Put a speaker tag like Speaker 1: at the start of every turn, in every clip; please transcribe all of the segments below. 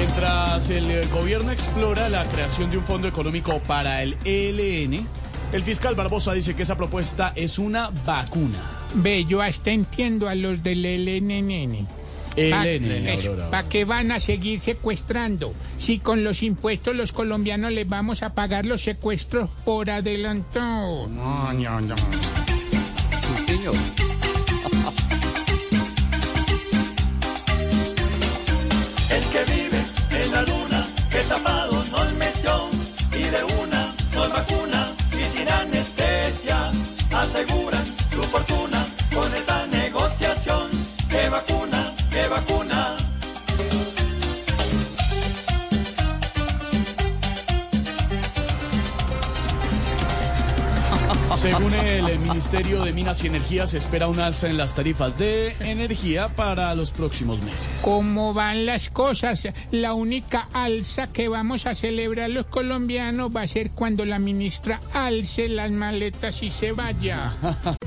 Speaker 1: Mientras el eh, gobierno explora la creación de un fondo económico para el ELN, el fiscal Barbosa dice que esa propuesta es una vacuna.
Speaker 2: Ve, yo hasta entiendo a los del LNN. ¿Para qué van a seguir secuestrando? Si con los impuestos los colombianos les vamos a pagar los secuestros por adelantado.
Speaker 1: No, no, no.
Speaker 3: Sí, señor.
Speaker 4: Vacuna, que vacuna.
Speaker 1: Según el Ministerio de Minas y Energía, se espera un alza en las tarifas de energía para los próximos meses.
Speaker 2: ¿Cómo van las cosas? La única alza que vamos a celebrar los colombianos va a ser cuando la ministra alce las maletas y se vaya.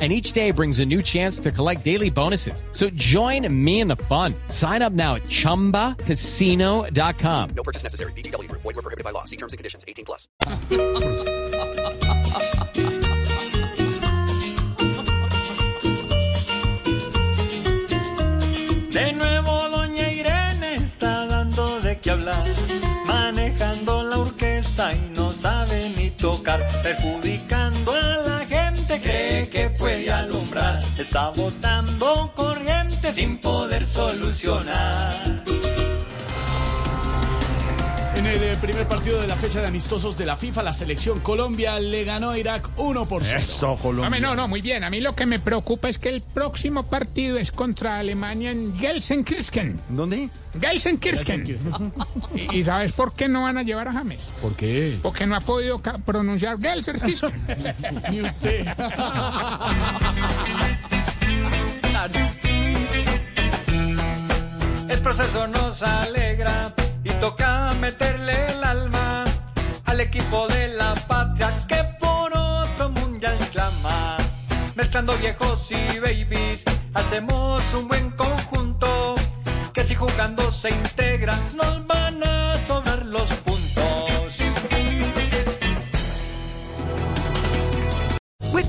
Speaker 5: And each day brings a new chance to collect daily bonuses. So join me in the fun. Sign up now at chumbacasino.com.
Speaker 6: No purchase necessary. VGW. Void were prohibited by law. See terms and conditions. 18 plus.
Speaker 4: De nuevo doña Irene está dando de qué hablar, manejando la orquesta y no sabe ni tocar, perjudicando está botando corriente sin poder solucionar.
Speaker 1: En el eh, primer partido de la fecha de amistosos de la FIFA, la selección Colombia le ganó a Irak 1 por 0.
Speaker 2: Hombre, no, no, muy bien. A mí lo que me preocupa es que el próximo partido es contra Alemania en Gelsenkirchen.
Speaker 1: ¿Dónde?
Speaker 2: Gelsenkirchen. ¿Y, y sabes por qué no van a llevar a James?
Speaker 1: ¿Por qué?
Speaker 2: Porque no ha podido pronunciar Gelsenkirchen.
Speaker 1: Ni usted.
Speaker 4: El proceso nos alegra y toca meterle el alma al equipo de la patria que por otro mundial clama. Mezclando viejos y babies, hacemos un buen conjunto que si jugando se integran nos